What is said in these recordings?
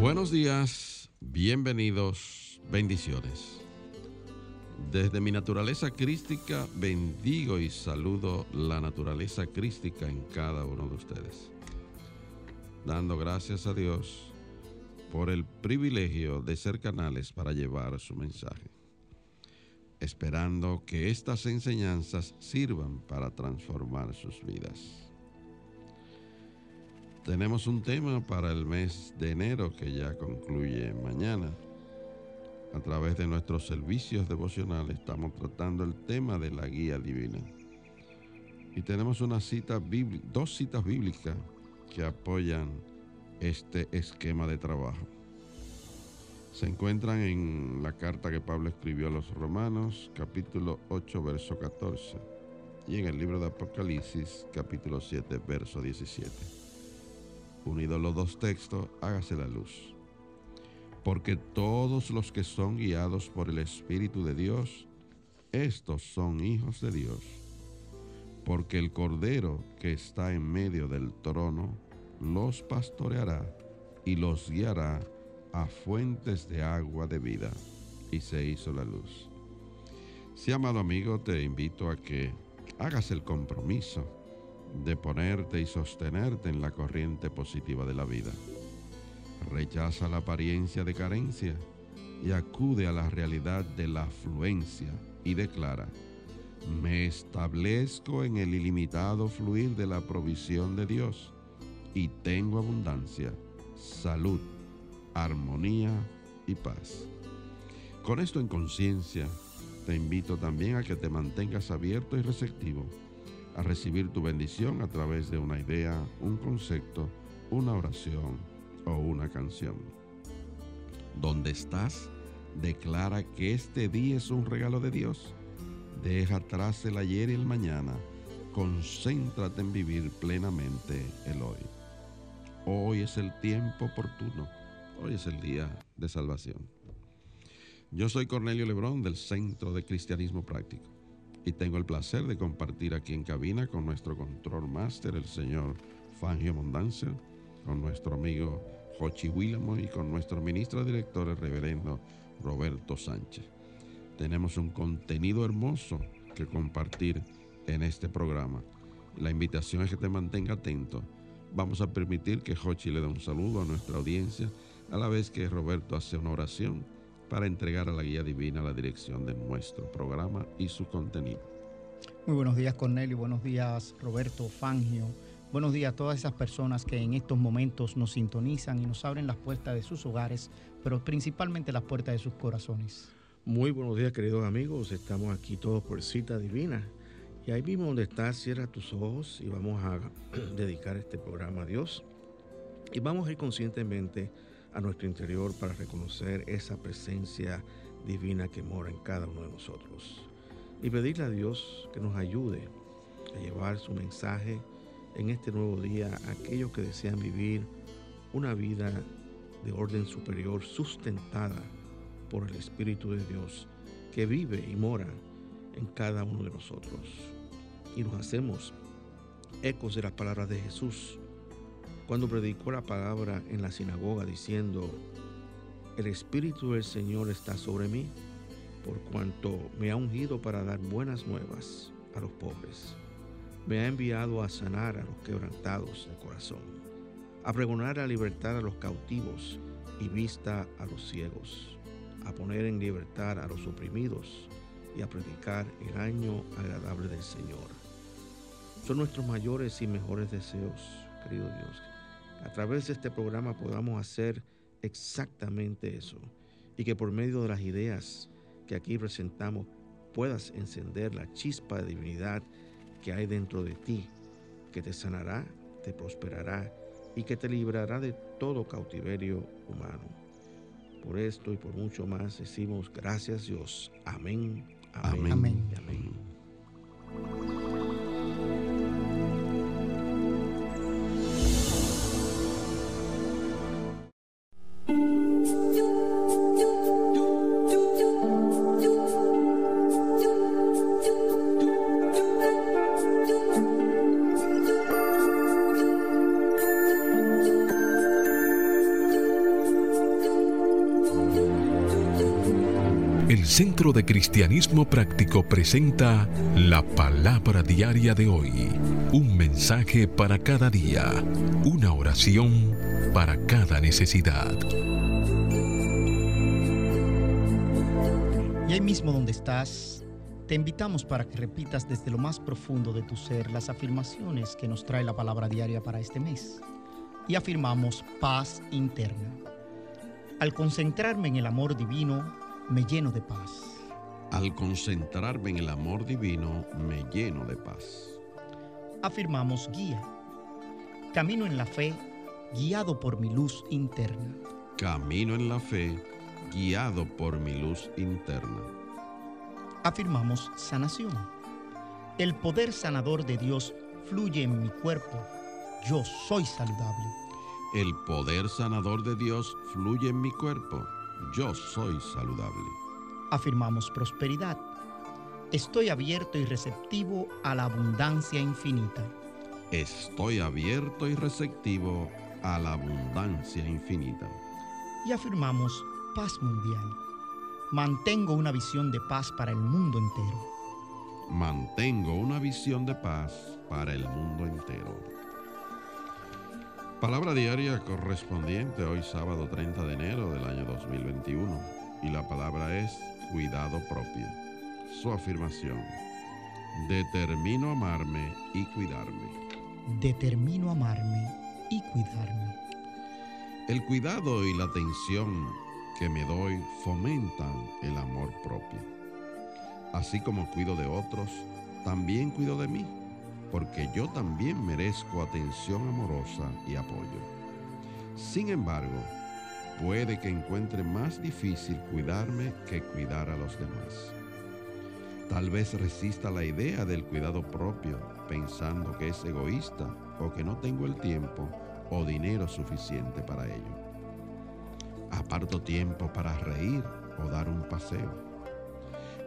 Buenos días, bienvenidos, bendiciones. Desde mi naturaleza crística bendigo y saludo la naturaleza crística en cada uno de ustedes. Dando gracias a Dios por el privilegio de ser canales para llevar su mensaje. Esperando que estas enseñanzas sirvan para transformar sus vidas. Tenemos un tema para el mes de enero que ya concluye mañana. A través de nuestros servicios devocionales estamos tratando el tema de la guía divina. Y tenemos una cita dos citas bíblicas que apoyan este esquema de trabajo. Se encuentran en la carta que Pablo escribió a los Romanos, capítulo 8, verso 14, y en el libro de Apocalipsis, capítulo 7, verso 17 unidos los dos textos, hágase la luz. Porque todos los que son guiados por el Espíritu de Dios, estos son hijos de Dios. Porque el Cordero que está en medio del trono los pastoreará y los guiará a fuentes de agua de vida. Y se hizo la luz. Si amado amigo, te invito a que hagas el compromiso de ponerte y sostenerte en la corriente positiva de la vida. Rechaza la apariencia de carencia y acude a la realidad de la afluencia y declara, me establezco en el ilimitado fluir de la provisión de Dios y tengo abundancia, salud, armonía y paz. Con esto en conciencia, te invito también a que te mantengas abierto y receptivo a recibir tu bendición a través de una idea, un concepto, una oración o una canción. Donde estás, declara que este día es un regalo de Dios. Deja atrás el ayer y el mañana. Concéntrate en vivir plenamente el hoy. Hoy es el tiempo oportuno. Hoy es el día de salvación. Yo soy Cornelio Lebrón del Centro de Cristianismo Práctico y tengo el placer de compartir aquí en cabina con nuestro control máster, el señor Fangio Mondanzer, con nuestro amigo Jochi Willamo y con nuestro ministro director, el reverendo Roberto Sánchez. Tenemos un contenido hermoso que compartir en este programa. La invitación es que te mantenga atento. Vamos a permitir que Jochi le dé un saludo a nuestra audiencia, a la vez que Roberto hace una oración para entregar a la guía divina la dirección de nuestro programa y su contenido. Muy buenos días Cornelio, buenos días Roberto Fangio, buenos días a todas esas personas que en estos momentos nos sintonizan y nos abren las puertas de sus hogares, pero principalmente las puertas de sus corazones. Muy buenos días queridos amigos, estamos aquí todos por cita divina. Y ahí mismo donde estás, cierra tus ojos y vamos a dedicar este programa a Dios. Y vamos a ir conscientemente a nuestro interior para reconocer esa presencia divina que mora en cada uno de nosotros. Y pedirle a Dios que nos ayude a llevar su mensaje en este nuevo día a aquellos que desean vivir una vida de orden superior sustentada por el Espíritu de Dios que vive y mora en cada uno de nosotros. Y nos hacemos ecos de las palabras de Jesús cuando predicó la palabra en la sinagoga diciendo, el Espíritu del Señor está sobre mí, por cuanto me ha ungido para dar buenas nuevas a los pobres. Me ha enviado a sanar a los quebrantados de corazón, a pregonar la libertad a los cautivos y vista a los ciegos, a poner en libertad a los oprimidos y a predicar el año agradable del Señor. Son nuestros mayores y mejores deseos, querido Dios, a través de este programa podamos hacer exactamente eso y que por medio de las ideas que aquí presentamos puedas encender la chispa de divinidad que hay dentro de ti, que te sanará, te prosperará y que te librará de todo cautiverio humano. Por esto y por mucho más decimos gracias Dios. Amén. Amén. Amén. amén. Centro de Cristianismo Práctico presenta la palabra diaria de hoy. Un mensaje para cada día. Una oración para cada necesidad. Y ahí mismo donde estás, te invitamos para que repitas desde lo más profundo de tu ser las afirmaciones que nos trae la palabra diaria para este mes. Y afirmamos paz interna. Al concentrarme en el amor divino, me lleno de paz. Al concentrarme en el amor divino, me lleno de paz. Afirmamos guía. Camino en la fe, guiado por mi luz interna. Camino en la fe, guiado por mi luz interna. Afirmamos sanación. El poder sanador de Dios fluye en mi cuerpo. Yo soy saludable. El poder sanador de Dios fluye en mi cuerpo yo soy saludable. Afirmamos prosperidad. Estoy abierto y receptivo a la abundancia infinita. Estoy abierto y receptivo a la abundancia infinita. Y afirmamos paz mundial. Mantengo una visión de paz para el mundo entero. Mantengo una visión de paz para el mundo entero. Palabra diaria correspondiente hoy sábado 30 de enero del año 2021 y la palabra es cuidado propio. Su afirmación. Determino amarme y cuidarme. Determino amarme y cuidarme. El cuidado y la atención que me doy fomentan el amor propio. Así como cuido de otros, también cuido de mí porque yo también merezco atención amorosa y apoyo. Sin embargo, puede que encuentre más difícil cuidarme que cuidar a los demás. Tal vez resista la idea del cuidado propio pensando que es egoísta o que no tengo el tiempo o dinero suficiente para ello. Aparto tiempo para reír o dar un paseo.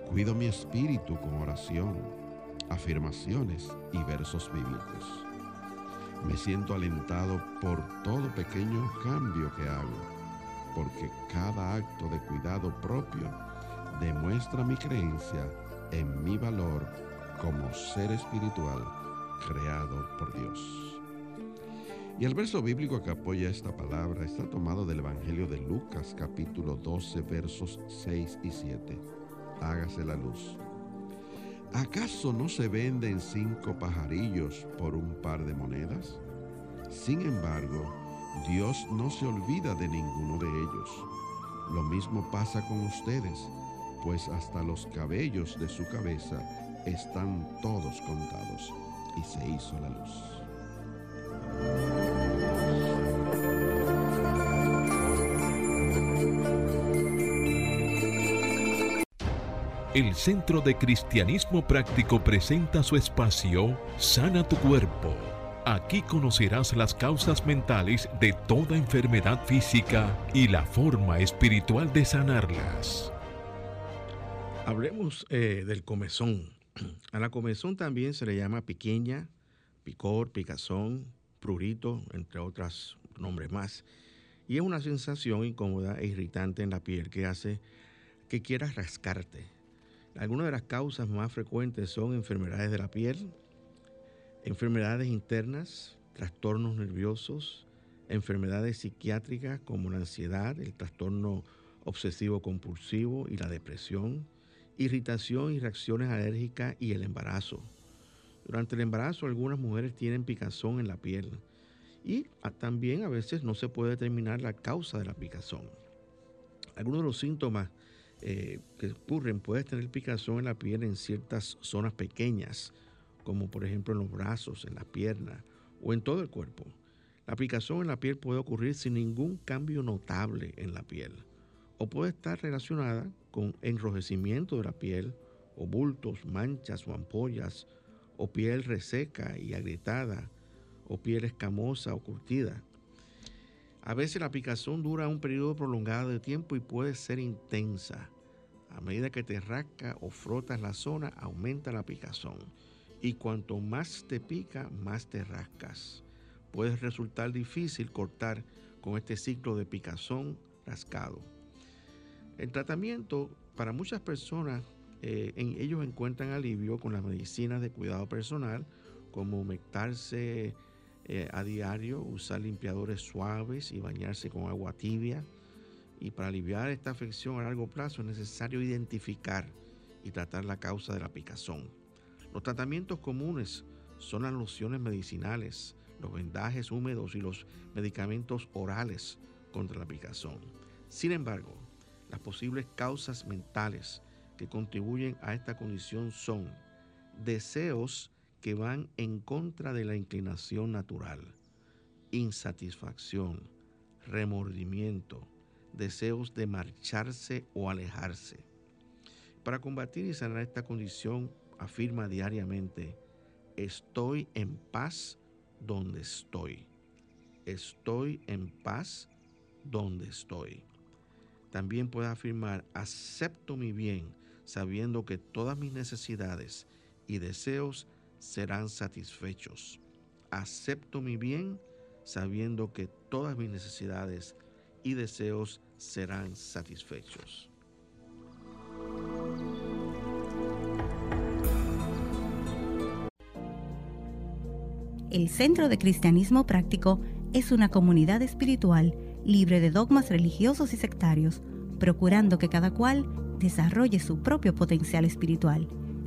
Cuido mi espíritu con oración, afirmaciones y versos bíblicos. Me siento alentado por todo pequeño cambio que hago, porque cada acto de cuidado propio demuestra mi creencia en mi valor como ser espiritual creado por Dios. Y el verso bíblico que apoya esta palabra está tomado del Evangelio de Lucas capítulo 12 versos 6 y 7. Hágase la luz. ¿Acaso no se venden cinco pajarillos por un par de monedas? Sin embargo, Dios no se olvida de ninguno de ellos. Lo mismo pasa con ustedes, pues hasta los cabellos de su cabeza están todos contados. Y se hizo la luz. El Centro de Cristianismo Práctico presenta su espacio Sana tu Cuerpo. Aquí conocerás las causas mentales de toda enfermedad física y la forma espiritual de sanarlas. Hablemos eh, del comezón. A la comezón también se le llama piquiña, picor, picazón, prurito, entre otros nombres más. Y es una sensación incómoda e irritante en la piel que hace que quieras rascarte algunas de las causas más frecuentes son enfermedades de la piel, enfermedades internas, trastornos nerviosos, enfermedades psiquiátricas como la ansiedad, el trastorno obsesivo compulsivo y la depresión, irritación y reacciones alérgicas y el embarazo. Durante el embarazo algunas mujeres tienen picazón en la piel y también a veces no se puede determinar la causa de la picazón. Algunos de los síntomas eh, que ocurren, puedes tener picazón en la piel en ciertas zonas pequeñas, como por ejemplo en los brazos, en las piernas o en todo el cuerpo. La picazón en la piel puede ocurrir sin ningún cambio notable en la piel o puede estar relacionada con enrojecimiento de la piel o bultos, manchas o ampollas o piel reseca y agrietada o piel escamosa o curtida. A veces la picazón dura un periodo prolongado de tiempo y puede ser intensa. A medida que te rasca o frotas la zona, aumenta la picazón. Y cuanto más te pica, más te rascas. Puede resultar difícil cortar con este ciclo de picazón rascado. El tratamiento para muchas personas, eh, en, ellos encuentran alivio con las medicinas de cuidado personal, como humectarse eh, a diario, usar limpiadores suaves y bañarse con agua tibia. Y para aliviar esta afección a largo plazo es necesario identificar y tratar la causa de la picazón. Los tratamientos comunes son las lociones medicinales, los vendajes húmedos y los medicamentos orales contra la picazón. Sin embargo, las posibles causas mentales que contribuyen a esta condición son deseos que van en contra de la inclinación natural, insatisfacción, remordimiento, deseos de marcharse o alejarse. Para combatir y sanar esta condición, afirma diariamente, estoy en paz donde estoy. Estoy en paz donde estoy. También puede afirmar, acepto mi bien, sabiendo que todas mis necesidades y deseos serán satisfechos. Acepto mi bien sabiendo que todas mis necesidades y deseos serán satisfechos. El Centro de Cristianismo Práctico es una comunidad espiritual libre de dogmas religiosos y sectarios, procurando que cada cual desarrolle su propio potencial espiritual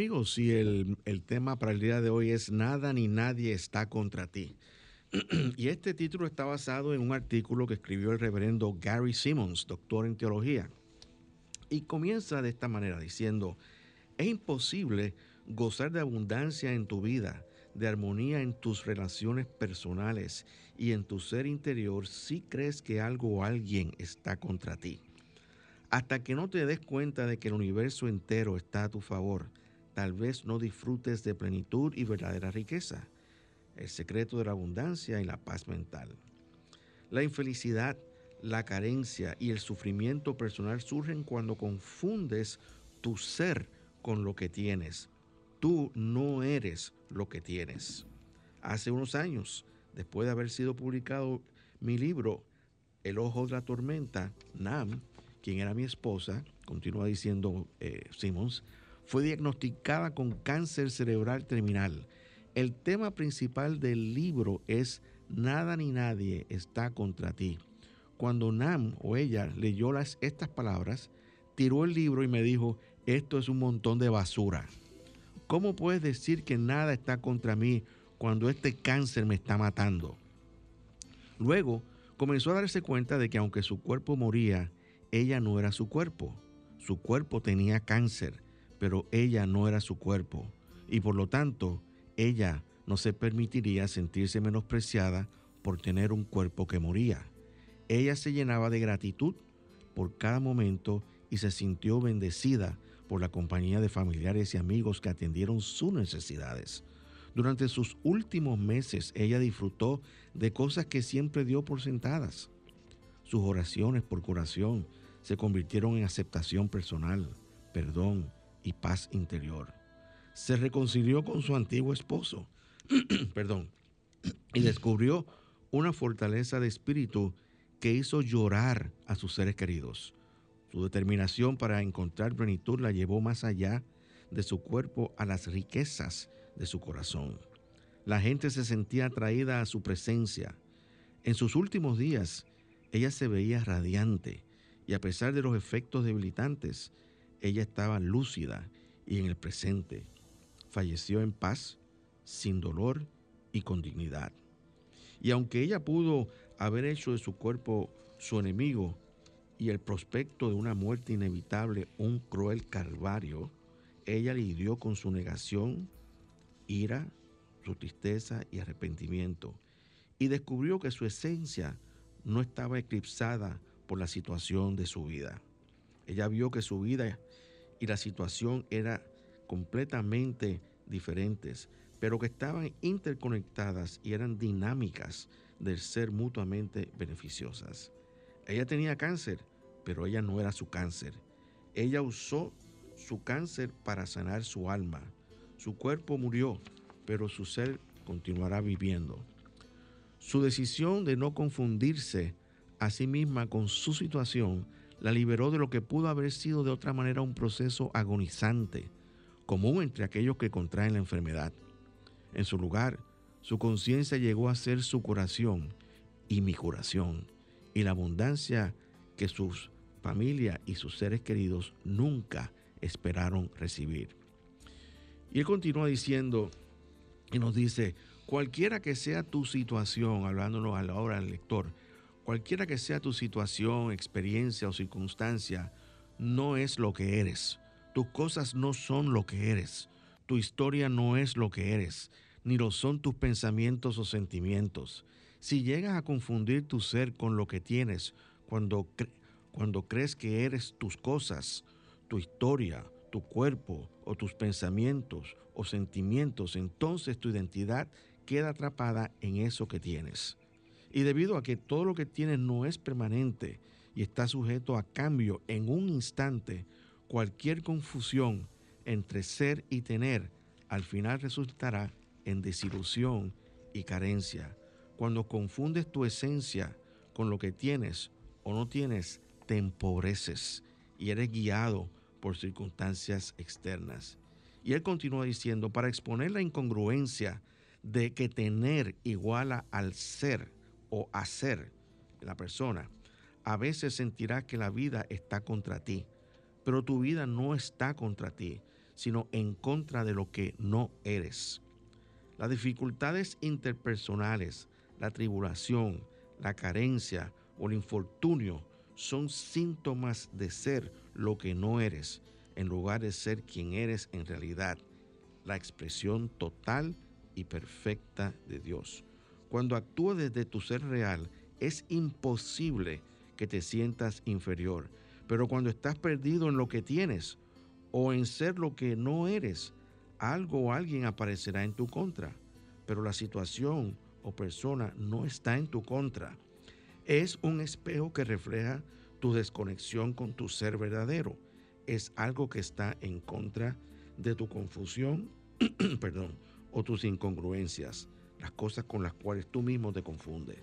Amigos, y el, el, tema para el día de hoy es Nada ni nadie está contra ti. y este título está basado en un artículo que escribió el reverendo Gary Simmons, doctor en teología. Y comienza de esta manera diciendo, es imposible gozar de abundancia en tu vida, de armonía en tus relaciones personales y en tu ser interior si crees que algo o alguien está contra ti. Hasta que no te des cuenta de que el universo entero está a tu favor, tal vez no disfrutes de plenitud y verdadera riqueza, el secreto de la abundancia y la paz mental. La infelicidad, la carencia y el sufrimiento personal surgen cuando confundes tu ser con lo que tienes. Tú no eres lo que tienes. Hace unos años, después de haber sido publicado mi libro El ojo de la tormenta, Nam, quien era mi esposa, continúa diciendo eh, Simmons, fue diagnosticada con cáncer cerebral terminal. El tema principal del libro es Nada ni nadie está contra ti. Cuando Nam o ella leyó las, estas palabras, tiró el libro y me dijo, esto es un montón de basura. ¿Cómo puedes decir que nada está contra mí cuando este cáncer me está matando? Luego comenzó a darse cuenta de que aunque su cuerpo moría, ella no era su cuerpo. Su cuerpo tenía cáncer pero ella no era su cuerpo y por lo tanto ella no se permitiría sentirse menospreciada por tener un cuerpo que moría. Ella se llenaba de gratitud por cada momento y se sintió bendecida por la compañía de familiares y amigos que atendieron sus necesidades. Durante sus últimos meses ella disfrutó de cosas que siempre dio por sentadas. Sus oraciones por curación se convirtieron en aceptación personal, perdón, y paz interior. Se reconcilió con su antiguo esposo, perdón, y descubrió una fortaleza de espíritu que hizo llorar a sus seres queridos. Su determinación para encontrar plenitud la llevó más allá de su cuerpo a las riquezas de su corazón. La gente se sentía atraída a su presencia. En sus últimos días, Ella se veía radiante y a pesar de los efectos debilitantes, ella estaba lúcida y en el presente. Falleció en paz, sin dolor y con dignidad. Y aunque ella pudo haber hecho de su cuerpo su enemigo y el prospecto de una muerte inevitable un cruel calvario, ella lidió con su negación, ira, su tristeza y arrepentimiento, y descubrió que su esencia no estaba eclipsada por la situación de su vida. Ella vio que su vida y la situación eran completamente diferentes, pero que estaban interconectadas y eran dinámicas del ser mutuamente beneficiosas. Ella tenía cáncer, pero ella no era su cáncer. Ella usó su cáncer para sanar su alma. Su cuerpo murió, pero su ser continuará viviendo. Su decisión de no confundirse a sí misma con su situación la liberó de lo que pudo haber sido de otra manera un proceso agonizante, común entre aquellos que contraen la enfermedad. En su lugar, su conciencia llegó a ser su curación y mi curación, y la abundancia que sus familia y sus seres queridos nunca esperaron recibir. Y él continúa diciendo y nos dice, cualquiera que sea tu situación, hablándonos a la hora del lector, cualquiera que sea tu situación, experiencia o circunstancia, no es lo que eres. Tus cosas no son lo que eres. Tu historia no es lo que eres, ni lo son tus pensamientos o sentimientos. Si llegas a confundir tu ser con lo que tienes, cuando, cuando crees que eres tus cosas, tu historia, tu cuerpo o tus pensamientos o sentimientos, entonces tu identidad queda atrapada en eso que tienes. Y debido a que todo lo que tienes no es permanente y está sujeto a cambio en un instante, cualquier confusión entre ser y tener al final resultará en desilusión y carencia. Cuando confundes tu esencia con lo que tienes o no tienes, te empobreces y eres guiado por circunstancias externas. Y él continúa diciendo, para exponer la incongruencia de que tener iguala al ser o hacer la persona, a veces sentirás que la vida está contra ti, pero tu vida no está contra ti, sino en contra de lo que no eres. Las dificultades interpersonales, la tribulación, la carencia o el infortunio son síntomas de ser lo que no eres, en lugar de ser quien eres en realidad, la expresión total y perfecta de Dios. Cuando actúas desde tu ser real, es imposible que te sientas inferior, pero cuando estás perdido en lo que tienes o en ser lo que no eres, algo o alguien aparecerá en tu contra, pero la situación o persona no está en tu contra. Es un espejo que refleja tu desconexión con tu ser verdadero. Es algo que está en contra de tu confusión, perdón, o tus incongruencias, las cosas con las cuales tú mismo te confundes.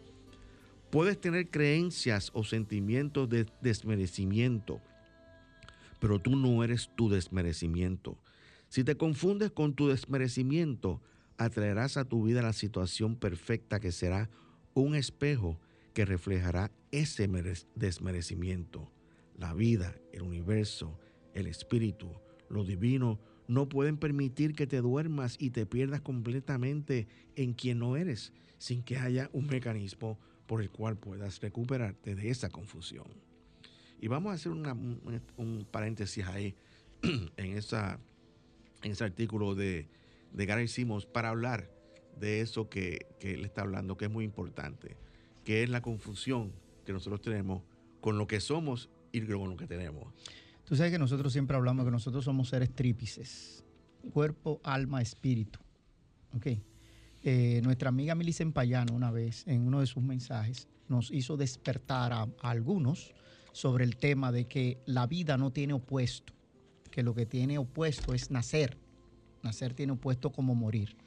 Puedes tener creencias o sentimientos de desmerecimiento, pero tú no eres tu desmerecimiento. Si te confundes con tu desmerecimiento, atraerás a tu vida la situación perfecta que será un espejo que reflejará ese desmerecimiento. La vida, el universo, el espíritu, lo divino, no pueden permitir que te duermas y te pierdas completamente en quien no eres, sin que haya un mecanismo por el cual puedas recuperarte de esa confusión. Y vamos a hacer un, paréntesis ahí en, esa, en ese artículo de, de Gary Simmons para hablar de eso que, que él está hablando, que es muy importante que es la confusión que nosotros tenemos con lo que somos y con lo que tenemos. Tú sabes que nosotros siempre hablamos que nosotros somos seres trípices, cuerpo, alma, espíritu. Okay. Eh, nuestra amiga Milicen Payano una vez en uno de sus mensajes nos hizo despertar a algunos sobre el tema de que la vida no tiene opuesto, que lo que tiene opuesto es nacer. Nacer tiene opuesto como morir.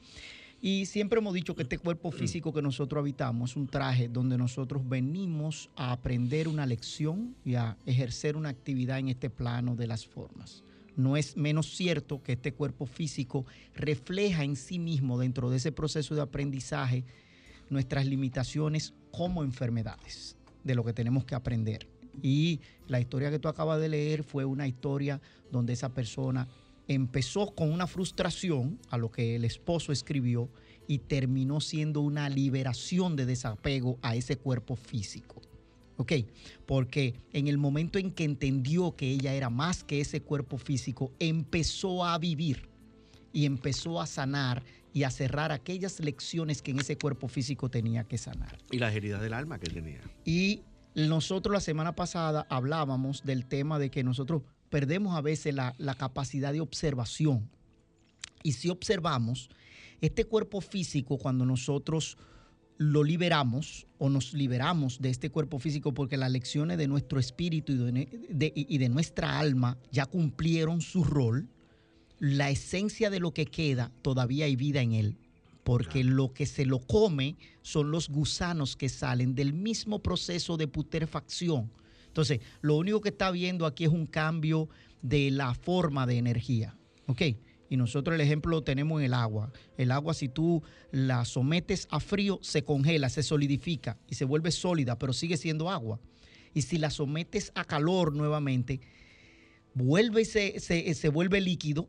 Y siempre hemos dicho que este cuerpo físico que nosotros habitamos es un traje donde nosotros venimos a aprender una lección y a ejercer una actividad en este plano de las formas. No es menos cierto que este cuerpo físico refleja en sí mismo dentro de ese proceso de aprendizaje nuestras limitaciones como enfermedades. de lo que tenemos que aprender. Y la historia que tú acabas de leer fue una historia donde esa persona empezó con una frustración a lo que el esposo escribió y terminó siendo una liberación de desapego a ese cuerpo físico. ¿Ok? Porque en el momento en que entendió que ella era más que ese cuerpo físico, empezó a vivir y empezó a sanar y a cerrar aquellas lecciones que en ese cuerpo físico tenía que sanar. Y las heridas del alma que tenía. Y nosotros la semana pasada hablábamos del tema de que nosotros perdemos a veces la, la capacidad de observación. Y si observamos, este cuerpo físico, cuando nosotros lo liberamos o nos liberamos de este cuerpo físico porque las lecciones de nuestro espíritu y de, y de, nuestra alma ya cumplieron su rol, la esencia de lo que queda todavía hay vida en él, porque lo que se lo come son los gusanos que salen del mismo proceso de putrefacción. Entonces, lo único que está viendo aquí es un cambio de la forma de energía. ¿Ok? Y nosotros el ejemplo lo tenemos en el agua. El agua si tú la sometes a frío, se congela, se solidifica y se vuelve sólida, pero sigue siendo agua. Y si la sometes a calor nuevamente, vuelve y se, se, vuelve líquido,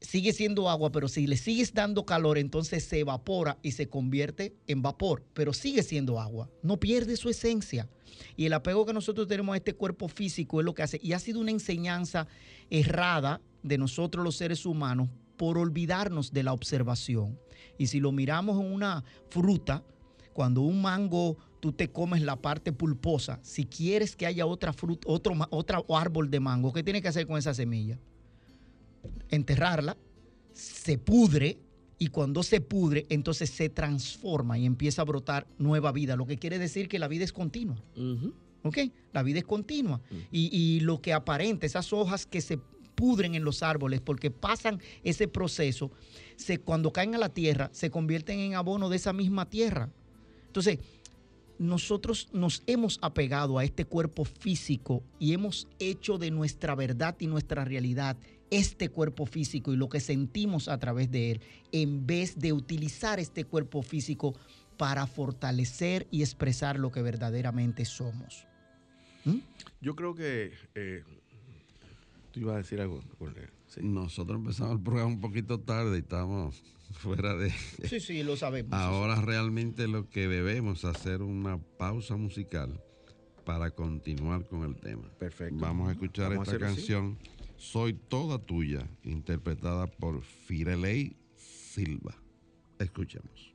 sigue siendo agua, pero si le sigues dando calor, entonces se evapora y se convierte en vapor, pero sigue siendo agua, no pierde su esencia. Y el apego que nosotros tenemos a este cuerpo físico es lo que hace, y ha sido una enseñanza errada de nosotros los seres humanos por olvidarnos de la observación. Y si lo miramos en una fruta, cuando un mango tú te comes la parte pulposa, si quieres que haya otra fruta, otro, otro árbol de mango, ¿qué tienes que hacer con esa semilla? Enterrarla, se pudre y cuando se pudre, entonces se transforma y empieza a brotar nueva vida, lo que quiere decir que la vida es continua. ¿Ok? La vida es continua. y, y, lo que aparenta, esas hojas que se pudren en los árboles porque pasan ese proceso, se, cuando caen a la tierra se convierten en abono de esa misma tierra. Entonces, nosotros nos hemos apegado a este cuerpo físico y hemos hecho de nuestra verdad y nuestra realidad este cuerpo físico y lo que sentimos a través de él, en vez de utilizar este cuerpo físico para fortalecer y expresar lo que verdaderamente somos. ¿Mm? Yo creo que eh, iba a decir algo. Nosotros empezamos el programa un poquito tarde y estamos fuera de... Sí, sí, lo sabemos. Ahora realmente lo que debemos hacer una pausa musical para continuar con el tema. Perfecto. Vamos a escuchar esta canción, Soy Toda Tuya, interpretada por Firelei Silva. Escuchemos.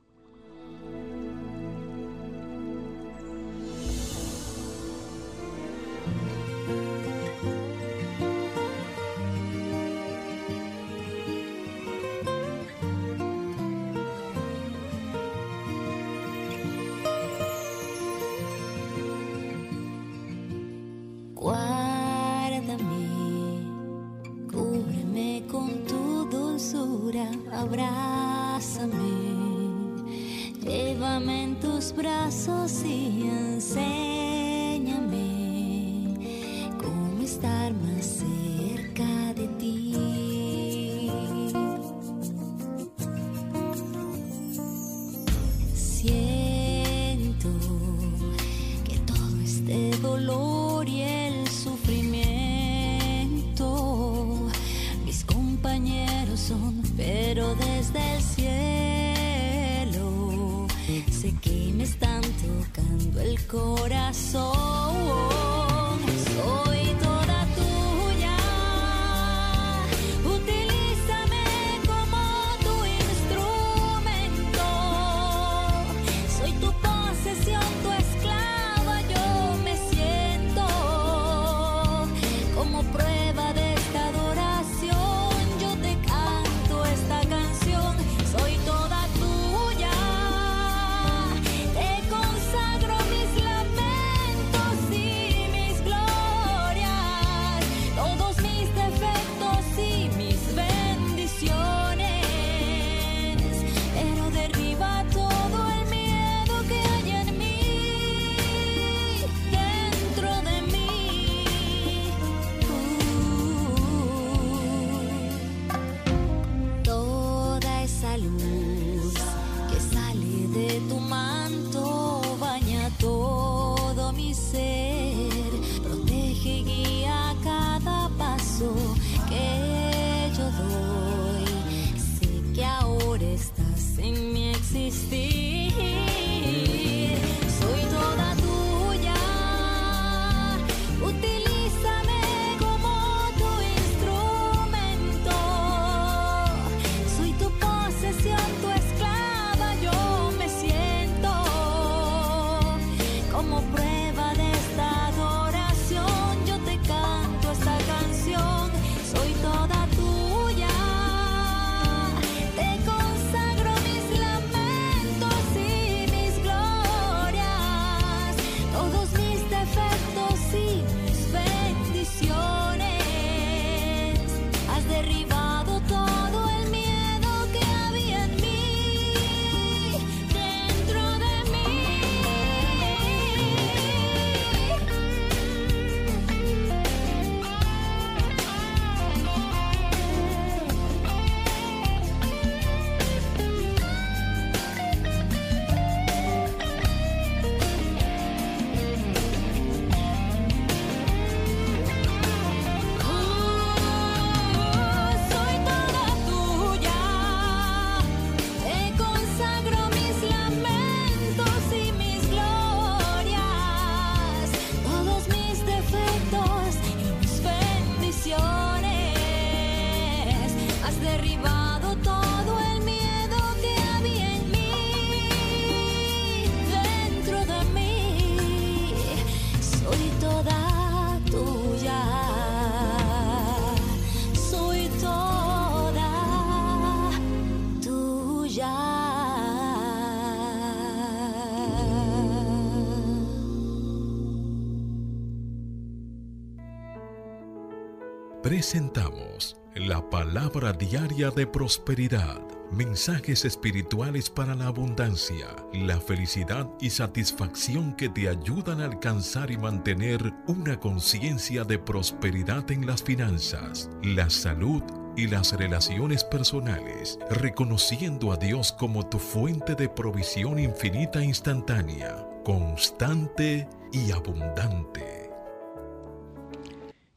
Presentamos la palabra diaria de prosperidad, mensajes espirituales para la abundancia, la felicidad y satisfacción que te ayudan a alcanzar y mantener una conciencia de prosperidad en las finanzas, la salud y las relaciones personales, reconociendo a Dios como tu fuente de provisión infinita e instantánea, constante y abundante.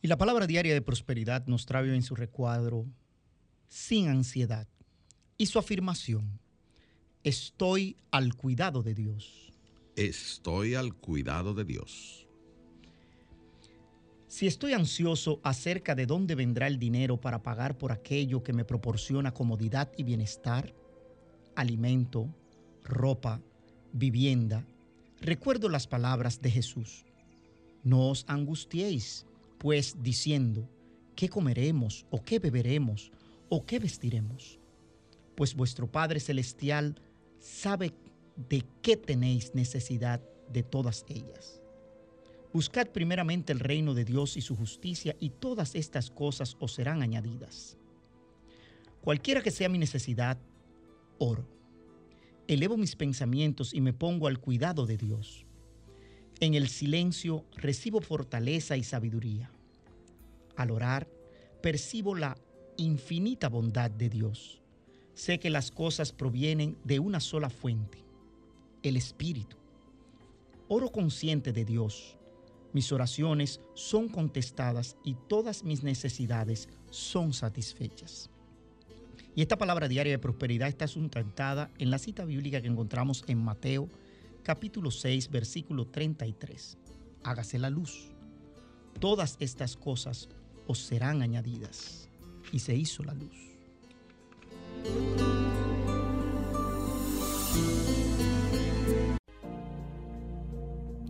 Y la palabra diaria de prosperidad nos trae en su recuadro sin ansiedad y su afirmación, estoy al cuidado de Dios. Estoy al cuidado de Dios. Si estoy ansioso acerca de dónde vendrá el dinero para pagar por aquello que me proporciona comodidad y bienestar, alimento, ropa, vivienda, recuerdo las palabras de Jesús. No os angustiéis pues diciendo, ¿qué comeremos o qué beberemos o qué vestiremos? Pues vuestro Padre Celestial sabe de qué tenéis necesidad de todas ellas. Buscad primeramente el reino de Dios y su justicia y todas estas cosas os serán añadidas. Cualquiera que sea mi necesidad, oro. Elevo mis pensamientos y me pongo al cuidado de Dios. En el silencio recibo fortaleza y sabiduría. Al orar, percibo la infinita bondad de Dios. Sé que las cosas provienen de una sola fuente, el Espíritu. Oro consciente de Dios. Mis oraciones son contestadas y todas mis necesidades son satisfechas. Y esta palabra diaria de prosperidad está sustentada en la cita bíblica que encontramos en Mateo capítulo 6, versículo 33. Hágase la luz. Todas estas cosas os serán añadidas. Y se hizo la luz.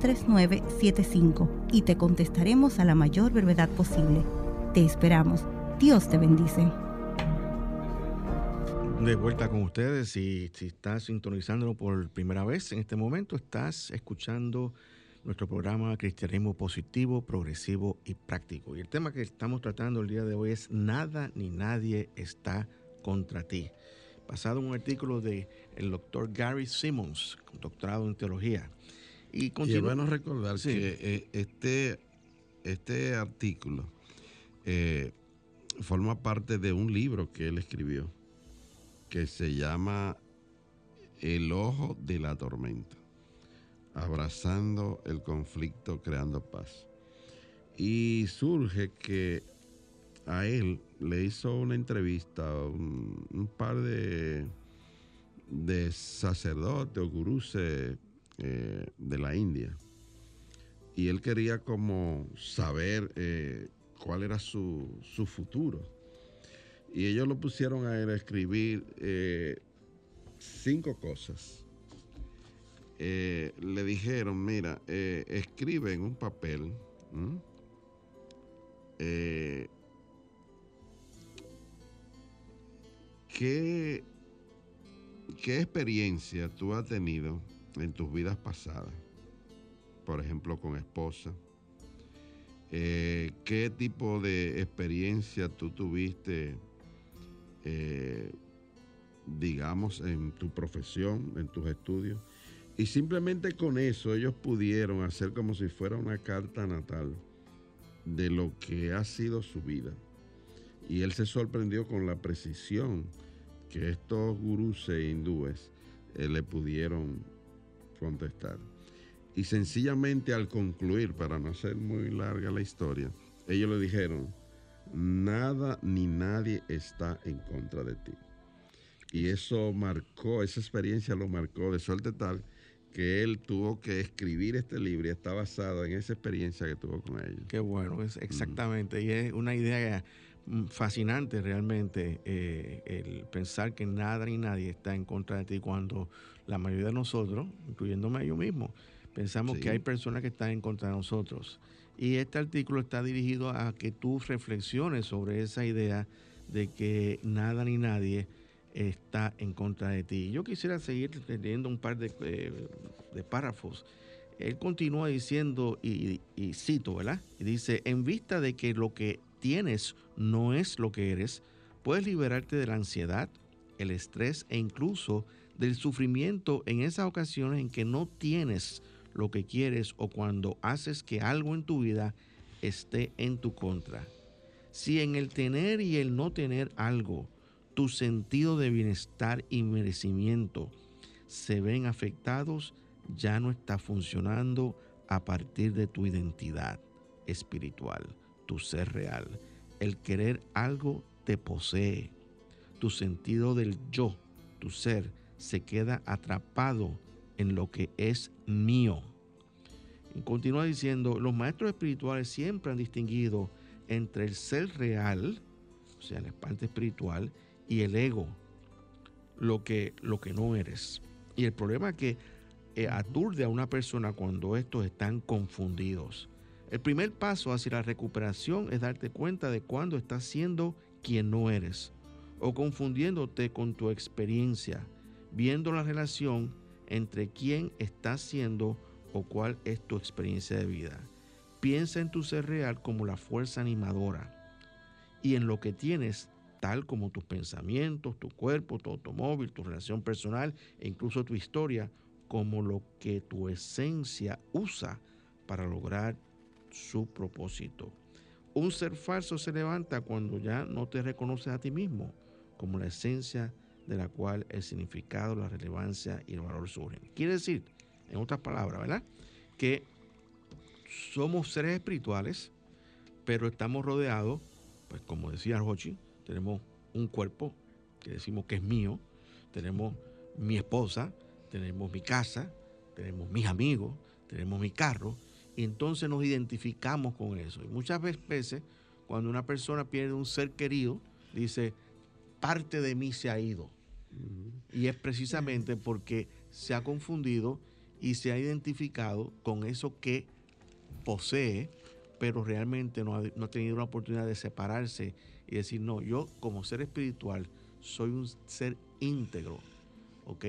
809-350-3975 y te contestaremos a la mayor brevedad posible. Te esperamos. Dios te bendice de vuelta con ustedes y si estás sintonizando por primera vez en este momento, estás escuchando nuestro programa Cristianismo Positivo, Progresivo y Práctico. Y el tema que estamos tratando el día de hoy es Nada ni nadie está contra ti. Basado en un artículo del el doctor Gary Simmons, doctorado en teología. Y, y es bueno recordar que eh, este, este artículo eh, forma parte de un libro que él escribió que se llama El ojo de la tormenta, abrazando el conflicto, creando paz. Y surge que a él le hizo una entrevista un, par de, de sacerdotes o gurús eh, de la India. Y él quería como saber eh, cuál era su, su futuro y ellos lo pusieron a escribir eh, cinco cosas. Le dijeron, mira, escribe en un papel ¿qué, qué experiencia tú has tenido en tus vidas pasadas, por ejemplo, con esposa, qué tipo de experiencia tú tuviste eh, digamos, en tu profesión, en tus estudios. Y simplemente con eso ellos pudieron hacer como si fuera una carta natal de lo que ha sido su vida. Y él se sorprendió con la precisión que estos gurús e hindúes eh, le pudieron contestar. Y sencillamente al concluir, para no hacer muy larga la historia, ellos le dijeron, nada ni nadie está en contra de ti. Y eso marcó, esa experiencia lo marcó de suerte tal que él tuvo que escribir este libro y está basado en esa experiencia que tuvo con ellos. Qué bueno, es exactamente. Y es una idea fascinante realmente eh, el pensar que nada ni nadie está en contra de ti cuando la mayoría de nosotros, incluyéndome yo mismo, pensamos que hay personas que están en contra de nosotros. Y este artículo está dirigido a que tú reflexiones sobre esa idea de que nada ni nadie está en contra de ti. Yo quisiera seguir leyendo un par de, eh, párrafos. Él continúa diciendo, y, y, cito, ¿verdad? Y dice, en vista de que lo que tienes no es lo que eres, puedes liberarte de la ansiedad, el estrés e incluso del sufrimiento en esas ocasiones en que no tienes lo que quieres o cuando haces que algo en tu vida esté en tu contra. Si en el tener y el no tener algo, tu sentido de bienestar y merecimiento se ven afectados, ya no está funcionando a partir de tu identidad espiritual, tu ser real. El querer algo te posee. Tu sentido del yo, tu ser, se queda atrapado en lo que es mío. Continúa diciendo, los maestros espirituales siempre han distinguido entre el ser real, o sea, la parte espiritual, y el ego, lo que, lo que no eres. Y el problema es que eh, aturde a una persona cuando estos están confundidos. El primer paso hacia la recuperación es darte cuenta de cuando estás siendo quien no eres o confundiéndote con tu experiencia, viendo la relación entre quién estás siendo o cuál es tu experiencia de vida. Piensa en tu ser real como la fuerza animadora y en lo que tienes, tal como tus pensamientos, tu cuerpo, tu automóvil, tu relación personal e incluso tu historia, como lo que tu esencia usa para lograr su propósito. Un ser falso se levanta cuando ya no te reconoces a ti mismo como la esencia de la cual el significado, la relevancia y el valor surgen. Quiere decir, en otras palabras, ¿verdad? Que somos seres espirituales, pero estamos rodeados, pues como decía Rochi, tenemos un cuerpo que decimos que es mío, tenemos mi esposa, tenemos mi casa, tenemos mis amigos, tenemos mi carro, y entonces nos identificamos con eso. Y muchas veces, cuando una persona pierde un ser querido, dice, parte de mí se ha ido. Y es precisamente porque se ha confundido y se ha identificado con eso que posee, pero realmente no ha, tenido la oportunidad de separarse y decir, no, yo como ser espiritual soy un ser íntegro, ¿ok?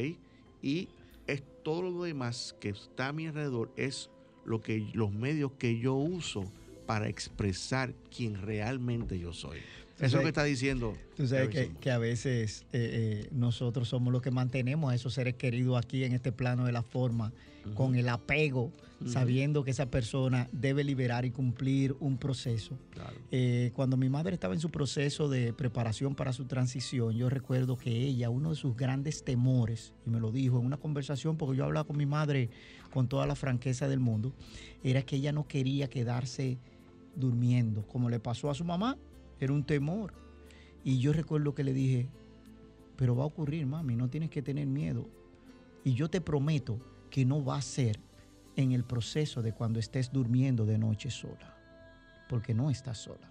Y es todo lo demás que está a mi alrededor, es lo que, los medios que yo uso para expresar quién realmente yo soy. Eso es lo que está diciendo. Tú sabes que, a veces eh, eh, nosotros somos los que mantenemos a esos seres queridos aquí en este plano de la forma, con el apego, sabiendo que esa persona debe liberar y cumplir un proceso. Eh, cuando mi madre estaba en su proceso de preparación para su transición, yo recuerdo que ella, uno de sus grandes temores, y me lo dijo en una conversación, porque yo hablaba con mi madre con toda la franqueza del mundo, era que ella no quería quedarse durmiendo, como le pasó a su mamá era un temor. Y yo recuerdo que le dije, pero va a ocurrir, mami, no tienes que tener miedo. Y yo te prometo que no va a ser en el proceso de cuando estés durmiendo de noche sola, porque no estás sola.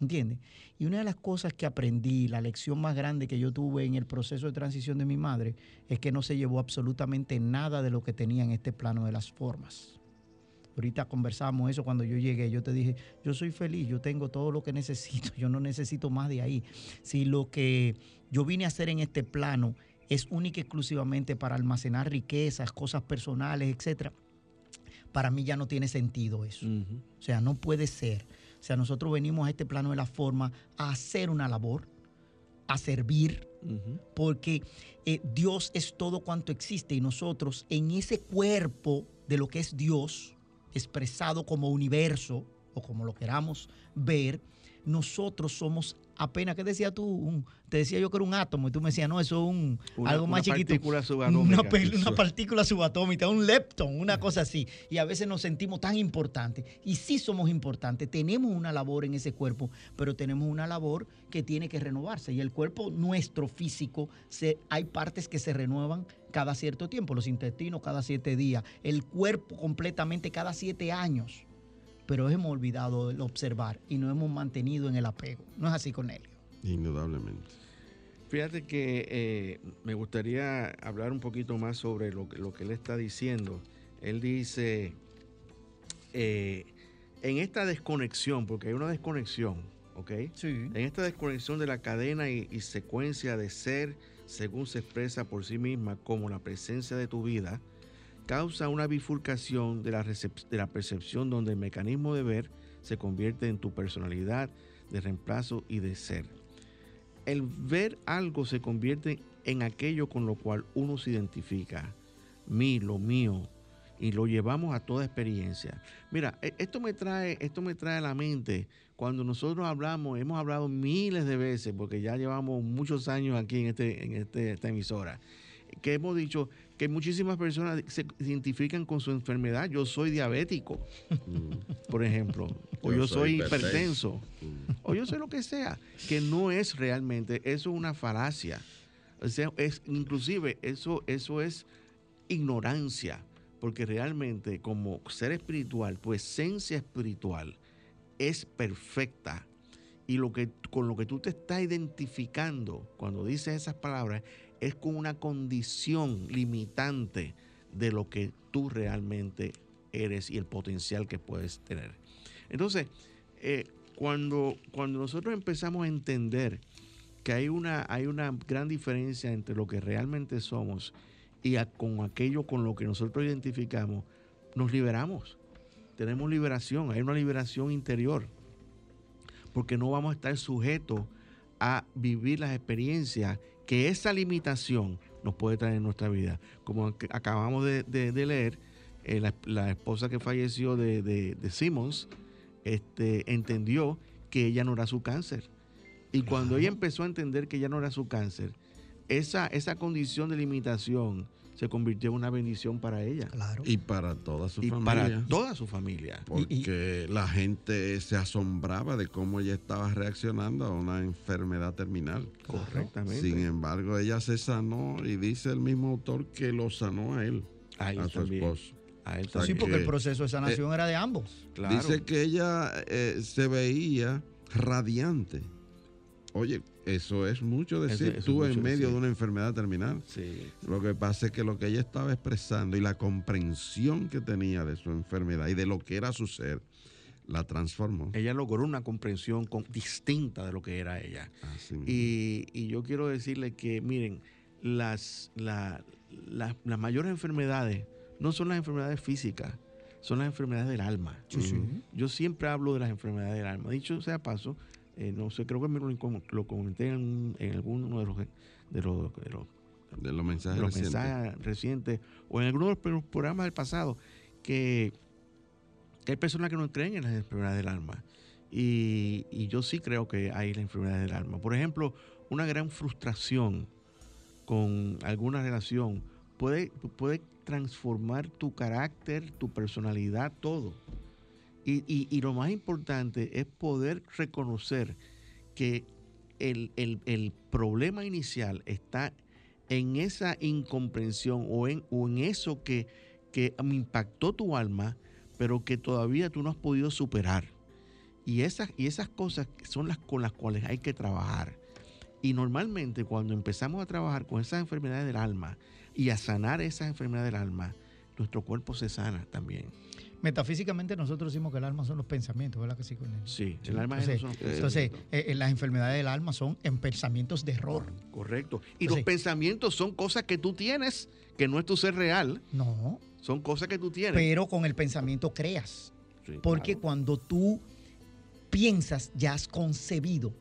¿Entiendes? Y una de las cosas que aprendí, la lección más grande que yo tuve en el proceso de transición de mi madre, es que no se llevó absolutamente nada de lo que tenía en este plano de las formas. Ahorita conversamos eso cuando yo llegué. Yo te dije, yo soy feliz, yo tengo todo lo que necesito, yo no necesito más de ahí. Si lo que yo vine a hacer en este plano es única y exclusivamente para almacenar riquezas, cosas personales, etcétera, para mí ya no tiene sentido eso. O sea, no puede ser. O sea, nosotros venimos a este plano de la forma a hacer una labor, a servir, porque eh, Dios es todo cuanto existe y nosotros en ese cuerpo de lo que es Dios, expresado como universo o como lo queramos ver, nosotros somos apenas, ¿qué decías tú? te decía yo que era un átomo y tú me decías, no, eso es un, algo más chiquito. Partícula subatómica. Una, partícula subatómica, un lepton, una cosa así. Y a veces nos sentimos tan importantes. Y sí somos importantes, tenemos una labor en ese cuerpo, pero tenemos una labor que tiene que renovarse. Y el cuerpo nuestro físico, se, hay partes que se renuevan cada cierto tiempo, los intestinos cada siete días, el cuerpo completamente cada siete años. Pero hemos olvidado el observar y nos hemos mantenido en el apego. ¿No es así, Cornelio? Indudablemente. Fíjate que eh, me gustaría hablar un poquito más sobre lo, que- lo que él está diciendo. Él dice, eh, en esta desconexión, porque hay una desconexión, ¿ok? Sí. En esta desconexión de la cadena y, y secuencia de ser, según se expresa por sí misma, como la presencia de tu vida, causa una bifurcación de la, de la percepción donde el mecanismo de ver se convierte en tu personalidad de reemplazo y de ser. El ver algo se convierte en aquello con lo cual uno se identifica, mí, lo mío, y lo llevamos a toda experiencia. Mira, e- esto me trae, esto me trae a la mente cuando nosotros hablamos, hemos hablado miles de veces, porque ya llevamos muchos años aquí en, este, en este- esta emisora, que hemos dicho que muchísimas personas se identifican con su enfermedad. Yo soy diabético, por ejemplo, o yo, Yo soy hipertenso. hipertenso, o yo soy lo que sea, que no es realmente, eso es una falacia. O sea, es, inclusive eso, eso es ignorancia, porque realmente como ser espiritual, tu esencia espiritual es perfecta. Y lo que, con lo que tú te estás identificando cuando dices esas palabras es con una condición limitante de lo que tú realmente eres y el potencial que puedes tener. Entonces, eh, cuando, cuando nosotros empezamos a entender que hay una, hay una gran diferencia entre lo que realmente somos y con aquello con lo que nosotros identificamos, nos liberamos. Tenemos liberación, hay una liberación interior. Porque no vamos a estar sujetos a vivir las experiencias que esa limitación nos puede traer en nuestra vida. Como ac- acabamos de, de- de leer, eh, la, la esposa que falleció de, de, de Simmons este, entendió que ella no era su cáncer. Y cuando ella empezó a entender que ella no era su cáncer, esa, esa condición de limitación se convirtió en una bendición para ella Claro. Y para toda su y familia. para toda su familia. Porque la gente se asombraba de cómo ella estaba reaccionando a una enfermedad terminal. Correctamente. Sin embargo, ella se sanó y dice el mismo autor que lo sanó a él, a él a su también. esposo. A él O sea, sí, porque que- el proceso de sanación era de ambos. Claro. Dice que ella eh, se veía radiante. Oye, eso es mucho decir. eso es Tú en medio decir. de una enfermedad terminal. Sí. Lo que pasa es que lo que ella estaba expresando y la comprensión que tenía de su enfermedad y de lo que era su ser, la transformó. Ella logró una comprensión con- distinta de lo que era ella. Y, y yo quiero decirle que, miren, las, la- la- las mayores enfermedades no son las enfermedades físicas, son las enfermedades del alma. Sí, sí. Yo siempre hablo de las enfermedades del alma. Dicho sea paso, eh, no sé, creo que me lo, com- lo comenté en, en alguno de los, de los, de los de los mensajes de los recientes. mensajes recientes o en algunos de los pro- programas del pasado que, que hay personas que no creen en las enfermedades del alma. Y, y yo sí creo que hay la enfermedad del alma. Por ejemplo, una gran frustración con alguna relación puede, puede transformar tu carácter, tu personalidad, todo. Y, y- y lo más importante es poder reconocer que el, el- problema inicial está en esa incomprensión o en, o en eso que, que impactó tu alma, pero que todavía tú no has podido superar. Y esas, y esas cosas son las con las cuales hay que trabajar. Y normalmente cuando empezamos a trabajar con esas enfermedades del alma y a sanar esas enfermedades del alma, nuestro cuerpo se sana también. Metafísicamente nosotros decimos que el alma son los pensamientos, ¿verdad que sí, Cornelio? Sí, el alma es entonces, son- Entonces, eh, eh, las enfermedades del alma son en pensamientos de error. correcto. Y Entonces- los pensamientos son cosas que tú tienes, que no es tu ser real, No, son cosas que tú tienes. pero con el pensamiento creas. Sí, Porque claro. cuando tú piensas, ya has concebido.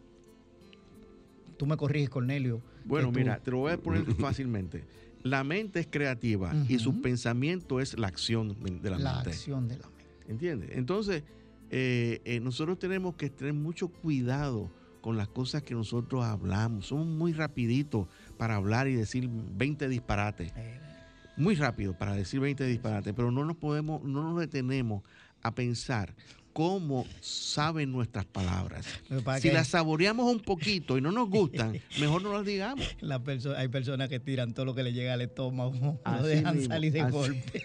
Tú me corriges, Cornelio. Bueno, tú- mira, te lo voy a poner fácilmente. La mente es creativa y su pensamiento es la acción de de la, la mente. acción de la mente. ¿Entiendes? Entonces, eh, eh, nosotros tenemos que tener mucho cuidado con las cosas que nosotros hablamos. Somos muy rapiditos para hablar y decir 20 disparates. Eh, Muy rápido para decir 20 disparates, pero no nos podemos, no nos detenemos a pensar cómo saben nuestras palabras. Si las saboreamos un poquito y no nos gustan, mejor no las digamos. La hay personas que tiran todo lo que le llega al estómago, no dejan salir de golpe.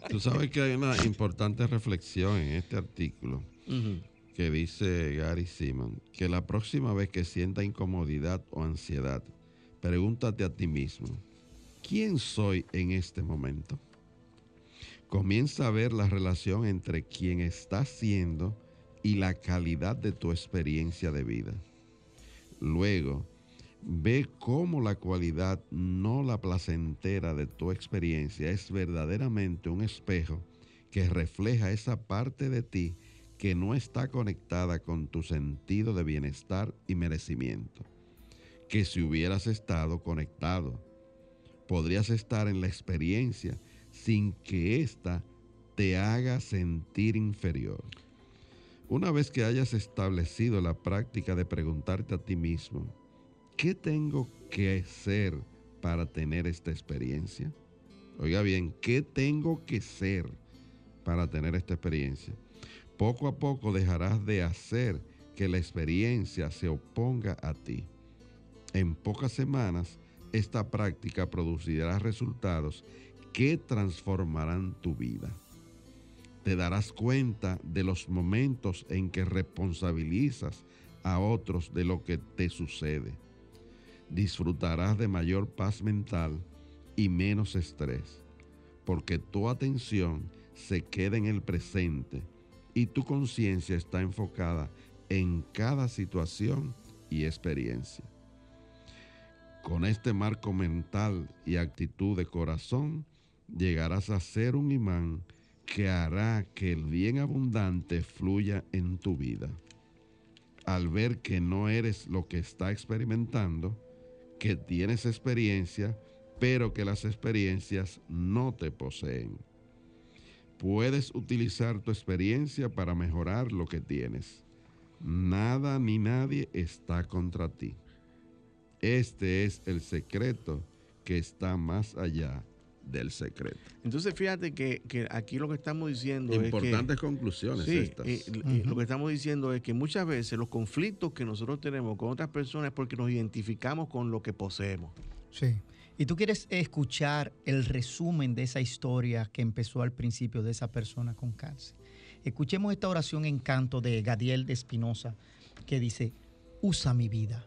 Tú sabes que hay una importante reflexión en este artículo que dice Gary Simon, que la próxima vez que sienta incomodidad o ansiedad, pregúntate a ti mismo, ¿quién soy en este momento? Comienza a ver la relación entre quien estás siendo y la calidad de tu experiencia de vida. Luego, ve cómo la cualidad no la placentera de tu experiencia es verdaderamente un espejo que refleja esa parte de ti que no está conectada con tu sentido de bienestar y merecimiento. Que si hubieras estado conectado, podrías estar en la experiencia sin que ésta te haga sentir inferior. Una vez que hayas establecido la práctica de preguntarte a ti mismo, ¿qué tengo que ser para tener esta experiencia? Oiga bien, ¿qué tengo que ser para tener esta experiencia? Poco a poco dejarás de hacer que la experiencia se oponga a ti. En pocas semanas, esta práctica producirá resultados que transformarán tu vida. Te darás cuenta de los momentos en que responsabilizas a otros de lo que te sucede. Disfrutarás de mayor paz mental y menos estrés, porque tu atención se queda en el presente y tu conciencia está enfocada en cada situación y experiencia. Con este marco mental y actitud de corazón, llegarás a ser un imán que hará que el bien abundante fluya en tu vida. Al ver que no eres lo que está experimentando, que tienes experiencia, pero que las experiencias no te poseen. Puedes utilizar tu experiencia para mejorar lo que tienes. Nada ni nadie está contra ti. Este es el secreto que está más allá del secreto. Entonces, fíjate que, aquí lo que estamos diciendo Importantes conclusiones estas. Eh, lo que estamos diciendo es que muchas veces los conflictos que nosotros tenemos con otras personas es porque nos identificamos con lo que poseemos. Sí. Y tú quieres escuchar el resumen de esa historia que empezó al principio de esa persona con cáncer. Escuchemos esta oración en canto de Gadiel de Espinosa que dice, usa mi vida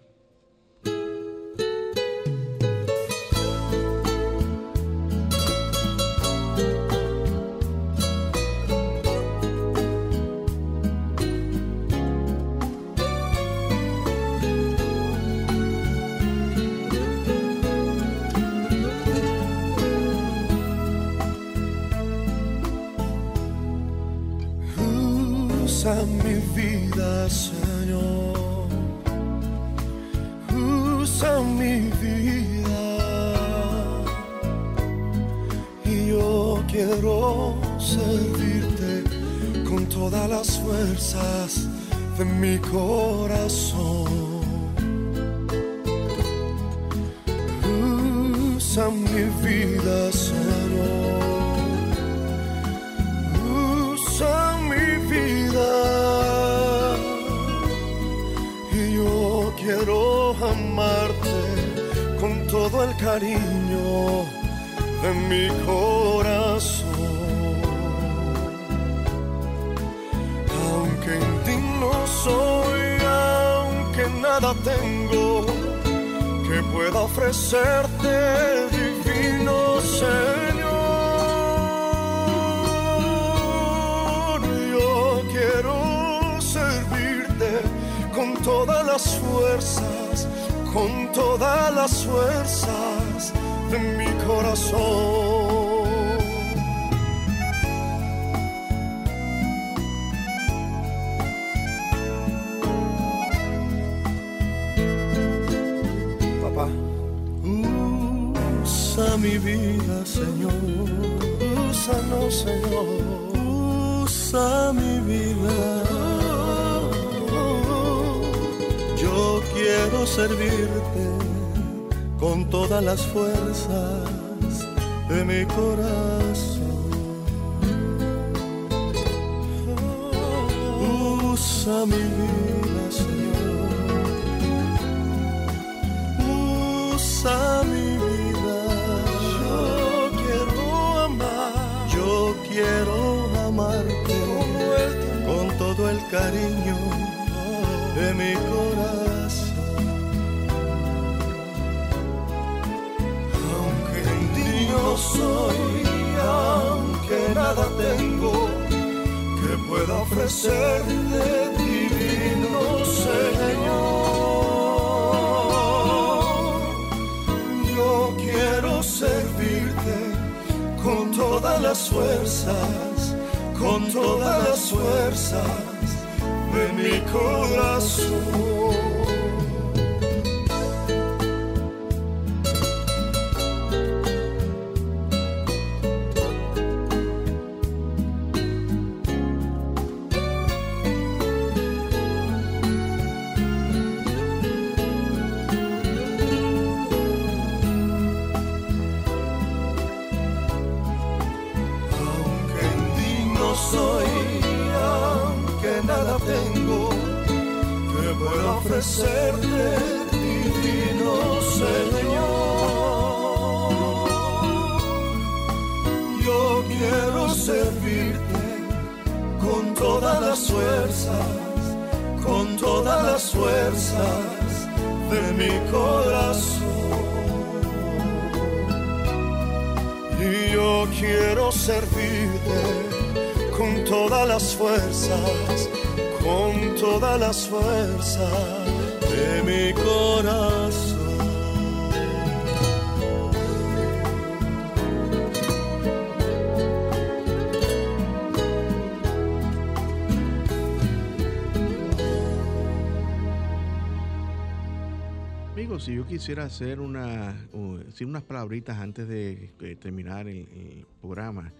cariño de mi corazón. Aunque indigno soy, aunque nada tengo que pueda ofrecerte, divino Señor. Yo quiero servirte con todas las fuerzas con todas las fuerzas en mi corazón. Papá, usa mi vida, Señor, úsanos, Señor, usa mi vida. Yo quiero servirte con todas las fuerzas de mi corazón. Usa mi vida, Señor. Usa mi vida. Yo quiero amar. Yo quiero amarte con todo el cariño de mi corazón. Soy, aunque nada tengo que pueda ofrecerte, divino Señor. Yo quiero servirte con todas las fuerzas, con todas las fuerzas de mi corazón. Todas las de mi corazón. Amigos, si yo quisiera hacer una, unas palabritas antes de, eh, terminar el, programa,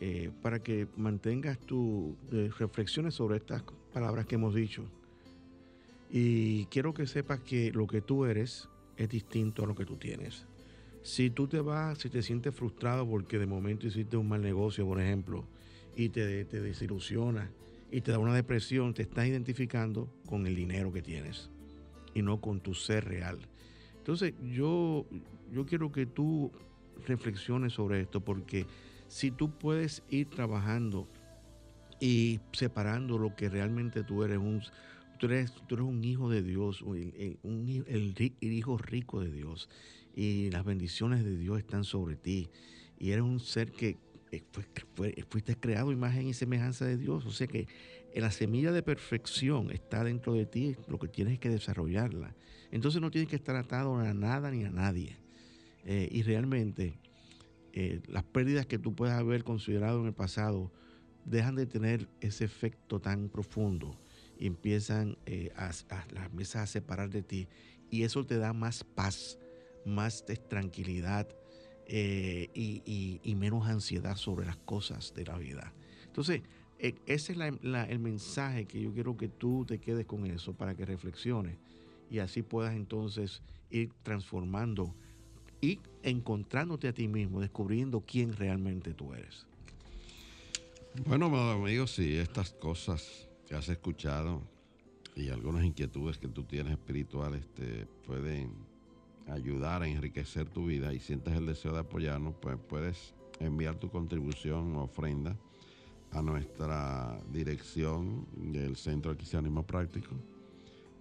eh, para que mantengas tus reflexiones sobre estas palabras que hemos dicho. Y quiero que sepas que lo que tú eres es distinto a lo que tú tienes. Si tú te vas, si te sientes frustrado porque de momento hiciste un mal negocio, por ejemplo, y te, te desilusionas y te da una depresión, te estás identificando con el dinero que tienes y no con tu ser real. Entonces yo, yo quiero que tú reflexiones sobre esto porque si tú puedes ir trabajando y separando lo que realmente tú eres, un, tú eres, tú eres un hijo de Dios, el, el- un hijo rico de Dios y las bendiciones de Dios están sobre ti y eres un ser que eh, fue- fuiste creado imagen y semejanza de Dios, o sea que la semilla de perfección está dentro de ti, lo que tienes es que desarrollarla. Entonces no tienes que estar atado a nada ni a nadie. Eh, y realmente eh, las pérdidas que tú puedas haber considerado en el pasado dejan de tener ese efecto tan profundo y empiezan eh, a, las a separar de ti. Y eso te da más paz, más tranquilidad eh, y, menos ansiedad sobre las cosas de la vida. Entonces, eh, ese es el mensaje que yo quiero que tú te quedes con eso para que reflexiones y así puedas entonces ir transformando y encontrándote a ti mismo, descubriendo quién realmente tú eres. Bueno, amado amigo, si estas cosas que has escuchado y algunas inquietudes que tú tienes espirituales te pueden ayudar a enriquecer tu vida y sientes el deseo de apoyarnos, pues puedes enviar tu contribución o ofrenda a nuestra dirección del Centro de Cristianismo Práctico,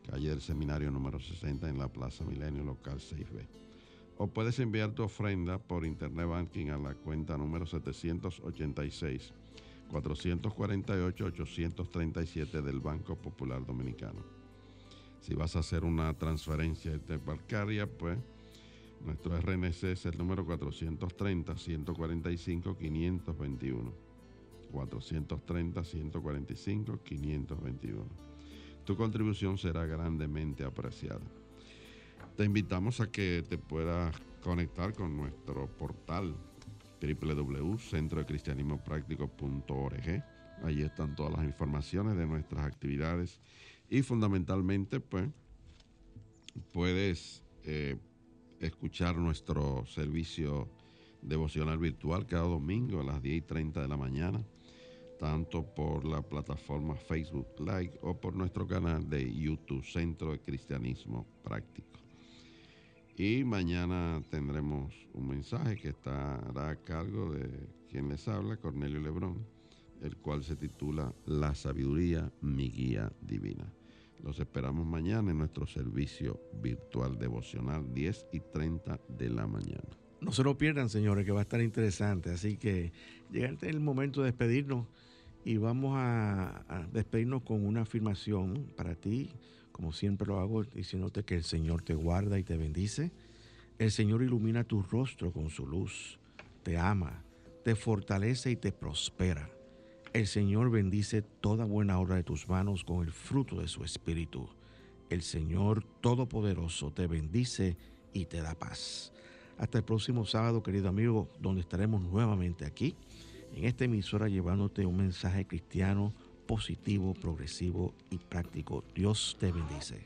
calle del Seminario número 60 en la Plaza Milenio, local 6B. O puedes enviar tu ofrenda por Internet Banking a la cuenta número 786 448-837 del Banco Popular Dominicano. Si vas a hacer una transferencia interbancaria, pues nuestro RNC es el número 430-145-521. 430-145-521. Tu contribución será grandemente apreciada. Te invitamos a que te puedas conectar con nuestro portal www.centrodecristianismopráctico.org. Allí están todas las informaciones de nuestras actividades y fundamentalmente, pues, puedes eh, escuchar nuestro servicio devocional virtual cada domingo a las 10 y 30 de la mañana. tanto por la plataforma Facebook Live o por nuestro canal de YouTube, Centro de Cristianismo Práctico. Y mañana tendremos un mensaje que estará a cargo de quien les habla, Cornelio Lebrón, el cual se titula La sabiduría, mi guía divina. Los esperamos mañana en nuestro servicio virtual devocional 10 y 30 de la mañana. No se lo pierdan, señores, que va a estar interesante. Así que llega el momento de despedirnos y vamos a, despedirnos con una afirmación para ti, como siempre lo hago, diciéndote que el Señor te guarda y te bendice. El Señor ilumina tu rostro con su luz, te ama, te fortalece y te prospera. El Señor bendice toda buena obra de tus manos con el fruto de su espíritu. El Señor Todopoderoso te bendice y te da paz. Hasta el próximo sábado, querido amigo, donde estaremos nuevamente aquí en esta emisora llevándote un mensaje cristiano positivo, progresivo y práctico. Dios te bendice.